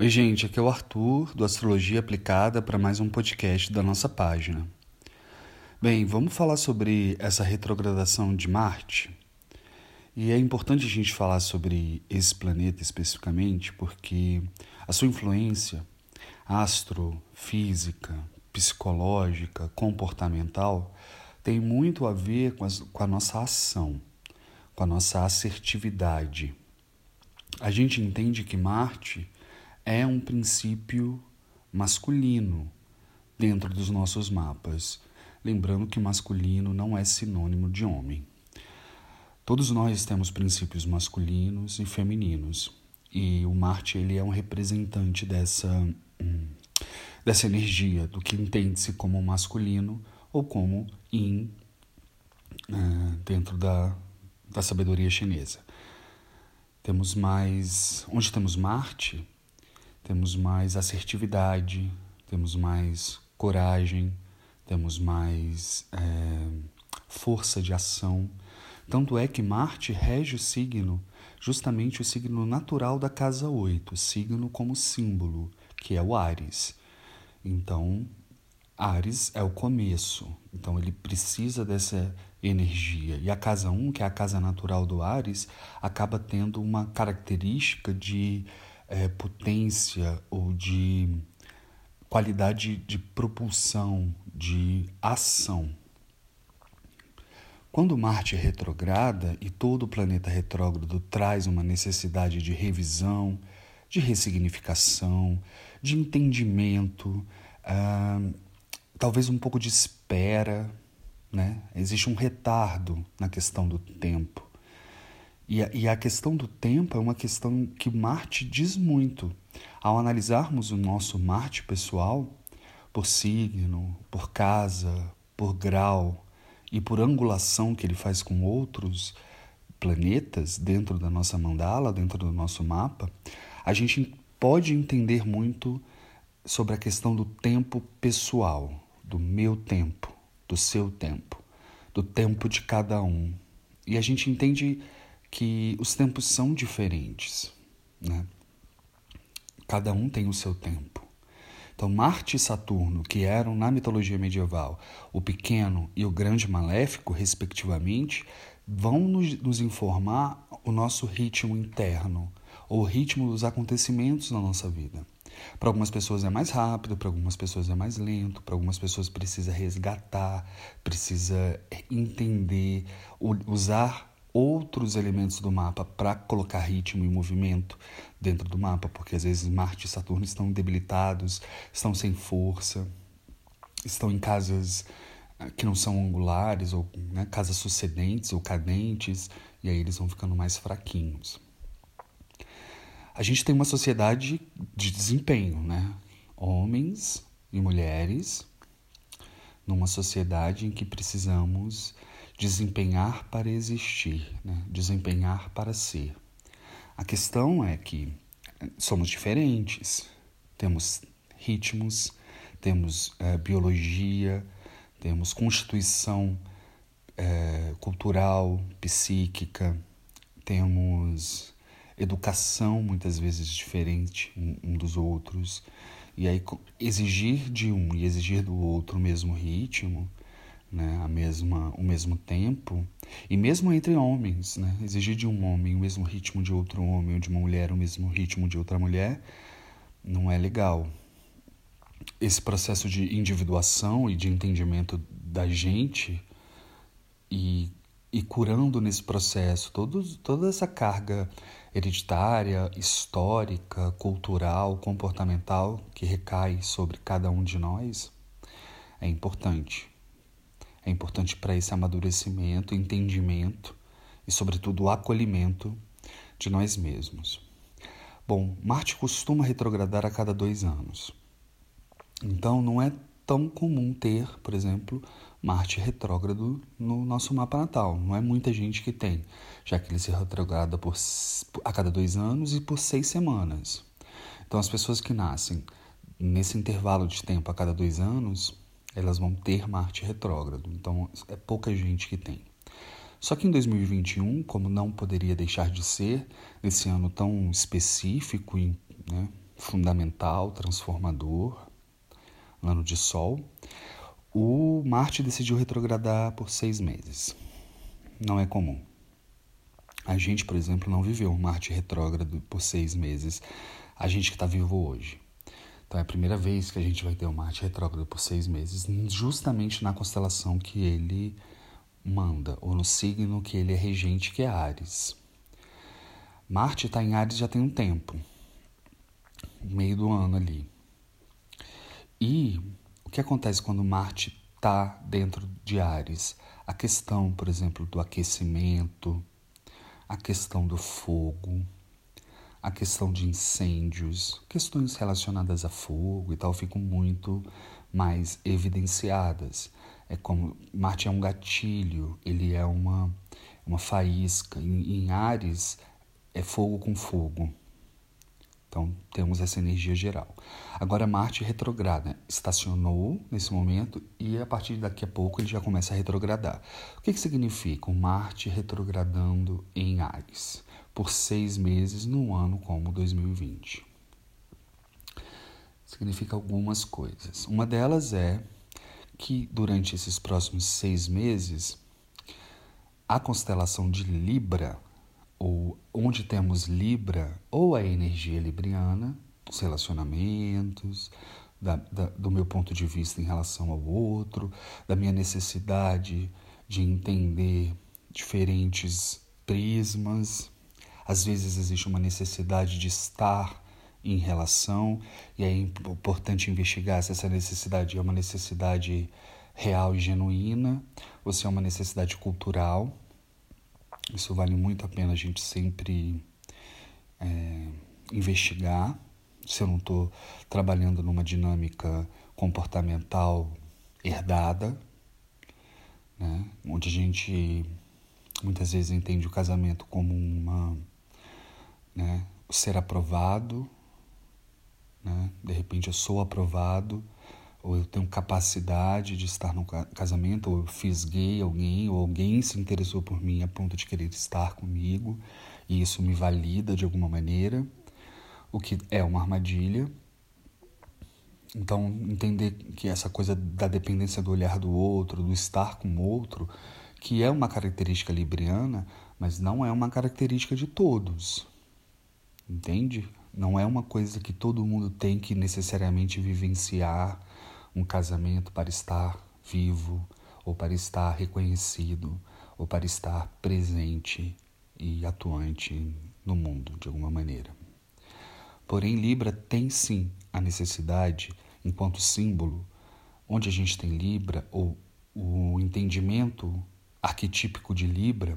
Oi, gente, aqui é o Arthur do Astrologia Aplicada para mais um podcast da nossa página. Bem, vamos falar sobre essa retrogradação de Marte. E é importante a gente falar sobre esse planeta especificamente porque a sua influência astrofísica, psicológica, comportamental tem muito a ver com, as, com a nossa ação, com a nossa assertividade. A gente entende que Marte é um princípio masculino dentro dos nossos mapas. Lembrando que masculino não é sinônimo de homem. Todos nós temos princípios masculinos e femininos, e o Marte ele é um representante dessa hum, dessa energia do que entende-se como masculino ou como yin uh, dentro da, da sabedoria chinesa. Temos mais, onde temos Marte, temos mais assertividade, temos mais coragem, temos mais é, força de ação. Tanto é que Marte rege o signo, justamente o signo natural da casa 8, signo como símbolo, que é o Ares. Então, Ares é o começo, então ele precisa dessa energia. E a casa 1, que é a casa natural do Ares, acaba tendo uma característica de é, potência ou de qualidade de propulsão, de ação. Quando Marte é retrograda e todo o planeta retrógrado traz uma necessidade de revisão, de ressignificação, de entendimento, ah, talvez um pouco de espera, né? Existe um retardo na questão do tempo. E a, e a questão do tempo é uma questão que Marte diz muito. Ao analisarmos o nosso Marte pessoal, por signo, por casa, por grau e por angulação que ele faz com outros planetas dentro da nossa mandala, dentro do nosso mapa, a gente pode entender muito sobre a questão do tempo pessoal, do meu tempo, do seu tempo, do tempo de cada um. E a gente entende que os tempos são diferentes, né? Cada um tem o seu tempo. Então, Marte e Saturno, que eram na mitologia medieval o pequeno e o grande maléfico, respectivamente, vão nos, nos informar o nosso ritmo interno, ou o ritmo dos acontecimentos na nossa vida. Para algumas pessoas é mais rápido, para algumas pessoas é mais lento, para algumas pessoas precisa resgatar, precisa entender, usar outros elementos do mapa para colocar ritmo e movimento dentro do mapa, porque às vezes Marte e Saturno estão debilitados, estão sem força, estão em casas ah, que não são angulares, ou né, casas sucedentes ou cadentes, e aí eles vão ficando mais fraquinhos. A gente tem uma sociedade de desempenho, né? Homens e mulheres, numa sociedade em que precisamos desempenhar para existir, né? desempenhar para ser. A questão é que somos diferentes, temos ritmos, temos é, biologia, temos constituição é, cultural, psíquica, temos educação muitas vezes diferente um, um dos outros. E aí exigir de um e exigir do outro o mesmo ritmo né, a mesma, o mesmo tempo, e mesmo entre homens, né, exigir de um homem o mesmo ritmo de outro homem, ou de uma mulher o mesmo ritmo de outra mulher, não é legal. Esse processo de individuação e de entendimento da gente e, e curando nesse processo todo, toda essa carga hereditária, histórica, cultural, comportamental que recai sobre cada um de nós é importante é importante para esse amadurecimento, entendimento e, sobretudo, o acolhimento de nós mesmos. Bom, Marte costuma retrogradar a cada dois anos. Então, não é tão comum ter, por exemplo, Marte retrógrado no nosso mapa natal. Não é muita gente que tem, já que ele se retrograda por, a cada dois anos e por seis semanas. Então, as pessoas que nascem nesse intervalo de tempo a cada dois anos elas vão ter Marte retrógrado. Então é pouca gente que tem. Só que em 2021, como não poderia deixar de ser, nesse ano tão específico e né, fundamental, transformador, ano de Sol, o Marte decidiu retrogradar por seis meses. Não é comum. A gente, por exemplo, não viveu Marte retrógrado por seis meses. A gente que está vivo hoje. Então é a primeira vez que a gente vai ter um Marte retrógrado por seis meses, justamente na constelação que ele manda, ou no signo que ele é regente, que é Ares. Marte está em Ares já tem um tempo, meio do ano ali. E o que acontece quando Marte está dentro de Ares? A questão, por exemplo, do aquecimento, a questão do fogo, a questão de incêndios, questões relacionadas a fogo e tal ficam muito mais evidenciadas. É como Marte é um gatilho, ele é uma, uma faísca. Em, em Ares é fogo com fogo. Então temos essa energia geral. Agora Marte retrograda, estacionou nesse momento e a partir daqui a pouco ele já começa a retrogradar. O que, que significa o Marte retrogradando em Ares por seis meses num ano como 2020? Significa algumas coisas. Uma delas é que durante esses próximos seis meses a constelação de Libra ou onde temos Libra, ou a energia libriana, os relacionamentos, da, da, do meu ponto de vista em relação ao outro, da minha necessidade de entender diferentes prismas. Às vezes existe uma necessidade de estar em relação, e é importante investigar se essa necessidade é uma necessidade real e genuína ou se é uma necessidade cultural. Isso vale muito a pena a gente sempre é, investigar. Se eu não estou trabalhando numa dinâmica comportamental herdada, né? onde a gente muitas vezes entende o casamento como uma né, ser aprovado, né? de repente eu sou aprovado ou eu tenho capacidade de estar no casamento, ou eu fisguei alguém, ou alguém se interessou por mim a ponto de querer estar comigo, e isso me valida de alguma maneira, o que é uma armadilha. Então, entender que essa coisa da dependência do olhar do outro, do estar com o outro, que é uma característica libriana, mas não é uma característica de todos. Entende? Não é uma coisa que todo mundo tem que necessariamente vivenciar um casamento para estar vivo, ou para estar reconhecido, ou para estar presente e atuante no mundo de alguma maneira. Porém, Libra tem sim a necessidade, enquanto símbolo, onde a gente tem Libra, ou o entendimento arquetípico de Libra,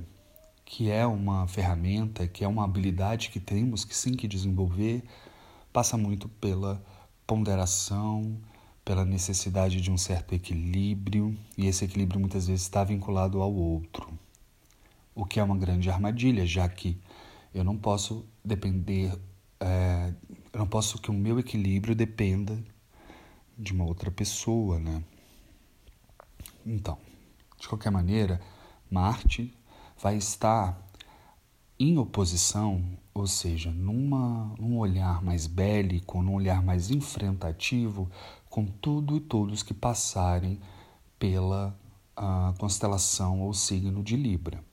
que é uma ferramenta, que é uma habilidade que temos que sim que desenvolver, passa muito pela ponderação, pela necessidade de um certo equilíbrio, e esse equilíbrio muitas vezes está vinculado ao outro, o que é uma grande armadilha, já que eu não posso depender, é, eu não posso que o meu equilíbrio dependa de uma outra pessoa, né? Então, de qualquer maneira, Marte vai estar em oposição, ou seja, numa, num olhar mais bélico, num olhar mais enfrentativo com tudo e todos que passarem pela uh, constelação ou signo de Libra.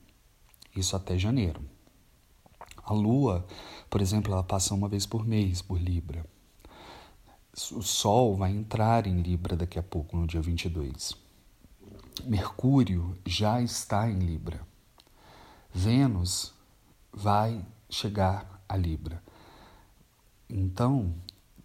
Isso até janeiro. A Lua, por exemplo, ela passa uma vez por mês por Libra. O Sol vai entrar em Libra daqui a pouco, no dia 22. Mercúrio já está em Libra. Vênus vai chegar a Libra. Então,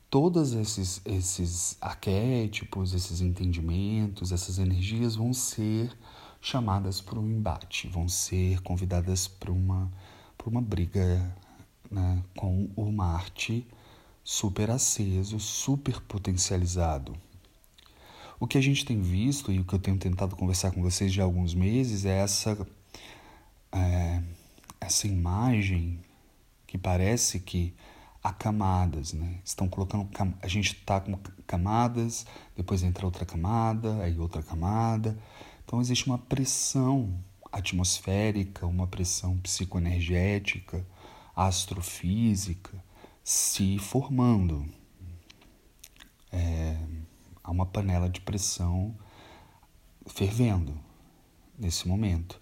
todos esses, esses arquétipos, esses entendimentos, essas energias vão ser chamadas para um embate, vão ser convidadas para uma, uma briga né, com o Marte super aceso, super potencializado. O que a gente tem visto e o que eu tenho tentado conversar com vocês já há alguns meses é essa, é, essa imagem que parece que há camadas, né? Estão colocando a gente está com camadas, depois entra outra camada, aí outra camada. Então existe uma pressão atmosférica, uma pressão psicoenergética, astrofísica, se formando. É, há uma panela de pressão fervendo nesse momento.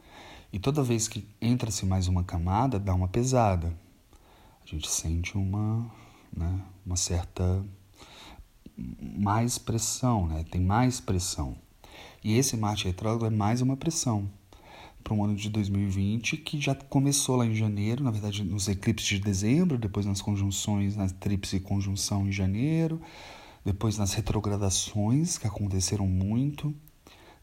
E toda vez que entra-se mais uma camada, dá uma pesada. A gente sente uma, né, uma certa mais pressão, né? tem mais pressão. E esse Marte retrógrado é mais uma pressão para um ano de 2020 que já começou lá em janeiro, na verdade nos eclipses de dezembro, depois nas conjunções, na tríplice conjunção em janeiro, depois nas retrogradações que aconteceram muito,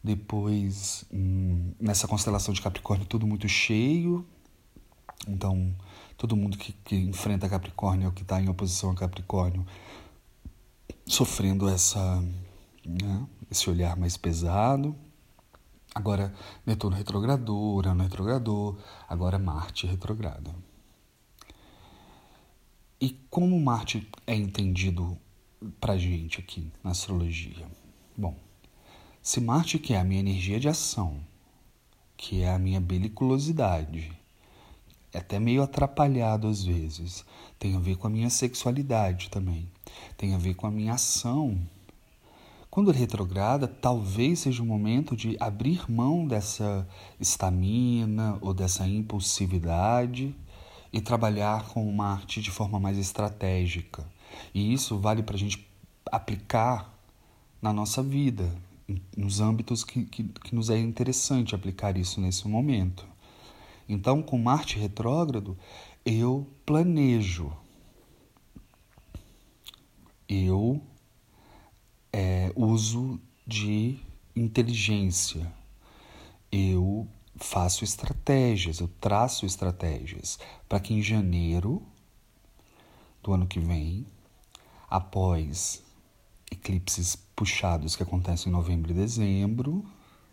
depois hum, nessa constelação de Capricórnio tudo muito cheio, então todo mundo que, que enfrenta Capricórnio ou que está em oposição a Capricórnio sofrendo essa, né, esse olhar mais pesado. Agora Netuno retrogradou, Urano retrogradou, agora Marte retrograda. E como Marte é entendido para gente aqui na astrologia? Bom, se Marte que é a minha energia de ação, que é a minha beliculosidade, é até meio atrapalhado às vezes, tem a ver com a minha sexualidade também, tem a ver com a minha ação. Quando retrograda, talvez seja o momento de abrir mão dessa estamina ou dessa impulsividade e trabalhar com Marte de forma mais estratégica. E isso vale para a gente aplicar na nossa vida, nos âmbitos que, que, que nos é interessante aplicar isso nesse momento. Então, com Marte retrógrado, eu planejo, eu é, uso de inteligência. Eu faço estratégias, eu traço estratégias para que em janeiro do ano que vem, após eclipses puxados que acontecem em novembro e dezembro,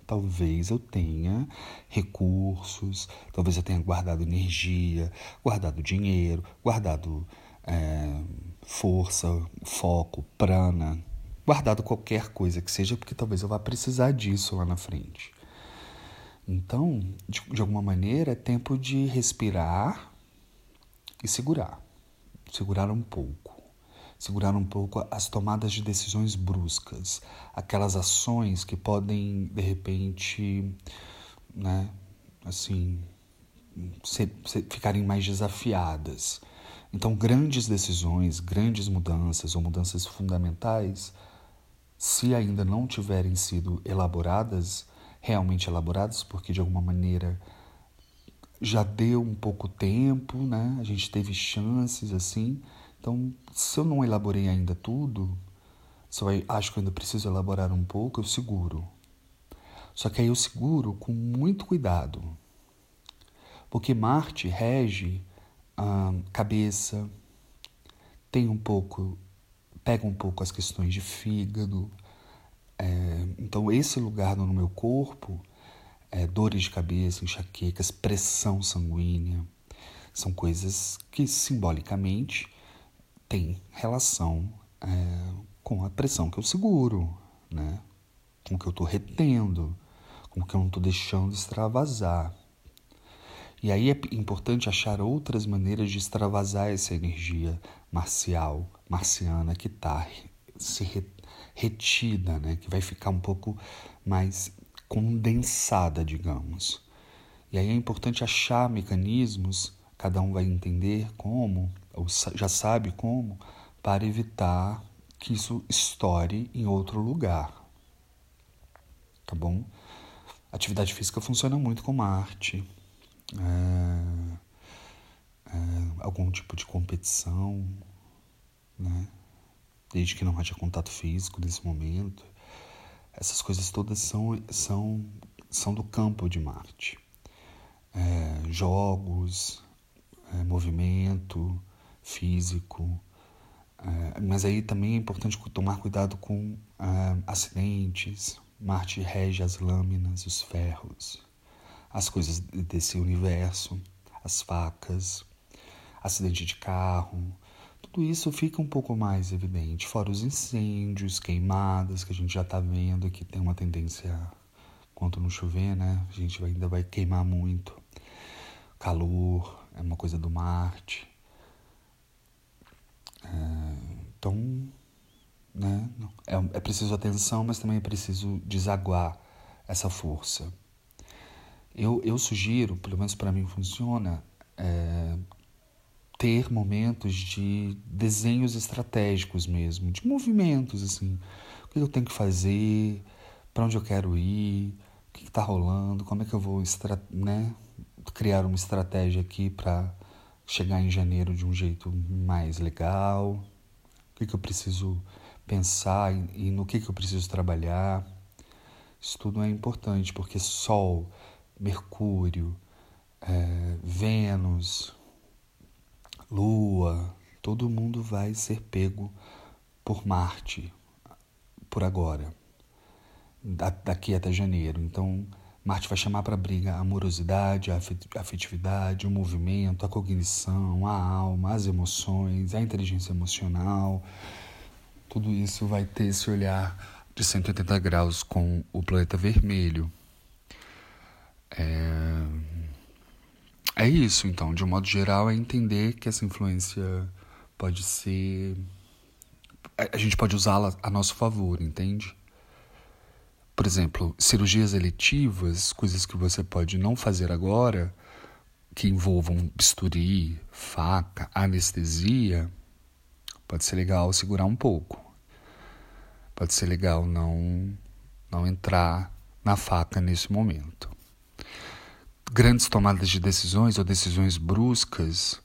talvez eu tenha recursos, talvez eu tenha guardado energia, guardado dinheiro, guardado é, força, foco, prana, guardado qualquer coisa que seja, porque talvez eu vá precisar disso lá na frente. Então, de, de alguma maneira, é tempo de respirar e segurar. Segurar um pouco. Segurar um pouco as tomadas de decisões bruscas, aquelas ações que podem, de repente, né, assim, ser, ser, ficarem mais desafiadas. Então, grandes decisões, grandes mudanças ou mudanças fundamentais se ainda não tiverem sido elaboradas, realmente elaboradas, porque de alguma maneira já deu um pouco tempo, né? A gente teve chances assim. Então, se eu não elaborei ainda tudo, se eu acho que eu ainda preciso elaborar um pouco, eu seguro. Só que aí eu seguro com muito cuidado. Porque Marte rege a cabeça, tem um pouco pega um pouco as questões de fígado. É, então, esse lugar no meu corpo, é, dores de cabeça, enxaquecas, pressão sanguínea, são coisas que simbolicamente têm relação é, com a pressão que eu seguro, né? com o que eu estou retendo, com o que eu não estou deixando extravasar. E aí é importante achar outras maneiras de extravasar essa energia marcial, marciana que está se retida, né? que vai ficar um pouco mais condensada, digamos. E aí é importante achar mecanismos, cada um vai entender como, já sabe como, para evitar que isso estoure em outro lugar. Tá bom? atividade física funciona muito com Marte. É, é, algum tipo de competição, né? Desde que não haja contato físico nesse momento. Essas coisas todas são, são, são do campo de Marte. É, jogos, é, movimento físico. É, mas aí também é importante tomar cuidado com é, acidentes. Marte rege as lâminas, os ferros, as coisas desse universo, as facas, acidente de carro, tudo isso fica um pouco mais evidente, fora os incêndios, queimadas, que a gente já está vendo que tem uma tendência, quanto não chover, né? A gente ainda vai queimar muito. Calor, é uma coisa do Marte. Então, né, é, é preciso atenção, mas também é preciso desaguar essa força. Eu, eu sugiro, pelo menos para mim funciona, é, ter momentos de desenhos estratégicos mesmo, de movimentos assim. O que eu tenho que fazer, para onde eu quero ir, o que está rolando, como é que eu vou né, criar uma estratégia aqui para chegar em janeiro de um jeito mais legal, o que, que eu preciso pensar e no que, que eu preciso trabalhar. Isso tudo é importante porque Sol, Mercúrio, é, Vênus, Lua, todo mundo vai ser pego por Marte por agora, daqui até janeiro. Então, Marte vai chamar para briga a amorosidade, a afetividade, o movimento, a cognição, a alma, as emoções, a inteligência emocional. Tudo isso vai ter esse olhar de 180 graus com o planeta vermelho. É, é isso, então, de um modo geral, é entender que essa influência pode ser. A gente pode usá-la a nosso favor, entende? Por exemplo, cirurgias eletivas, coisas que você pode não fazer agora, que envolvam bisturi, faca, anestesia, pode ser legal segurar um pouco. Pode ser legal não não entrar na faca nesse momento. Grandes tomadas de decisões ou decisões bruscas,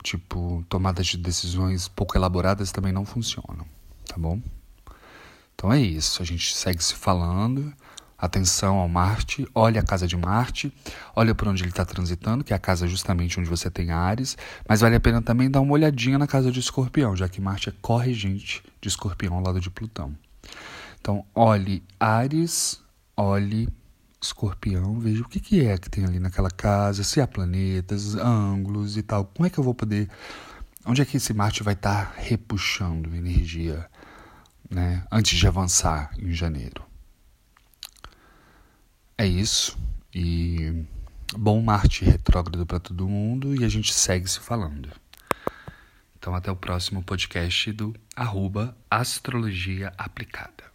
tipo tomadas de decisões pouco elaboradas também não funcionam, tá bom? Então é isso, a gente segue se falando. Atenção ao Marte, olha a casa de Marte, olha por onde ele está transitando, que é a casa justamente onde você tem Ares, mas vale a pena também dar uma olhadinha na casa de Escorpião, já que Marte é corregente de Escorpião ao lado de Plutão. Então, olhe Ares, olhe Escorpião, veja o que, que é que tem ali naquela casa, se há planetas, ângulos e tal. Como é que eu vou poder. Onde é que esse Marte vai estar tá repuxando energia? Né, antes de avançar em janeiro. É isso. E bom Marte retrógrado para todo mundo e a gente segue se falando. Então até o próximo podcast do arroba Astrologia Aplicada.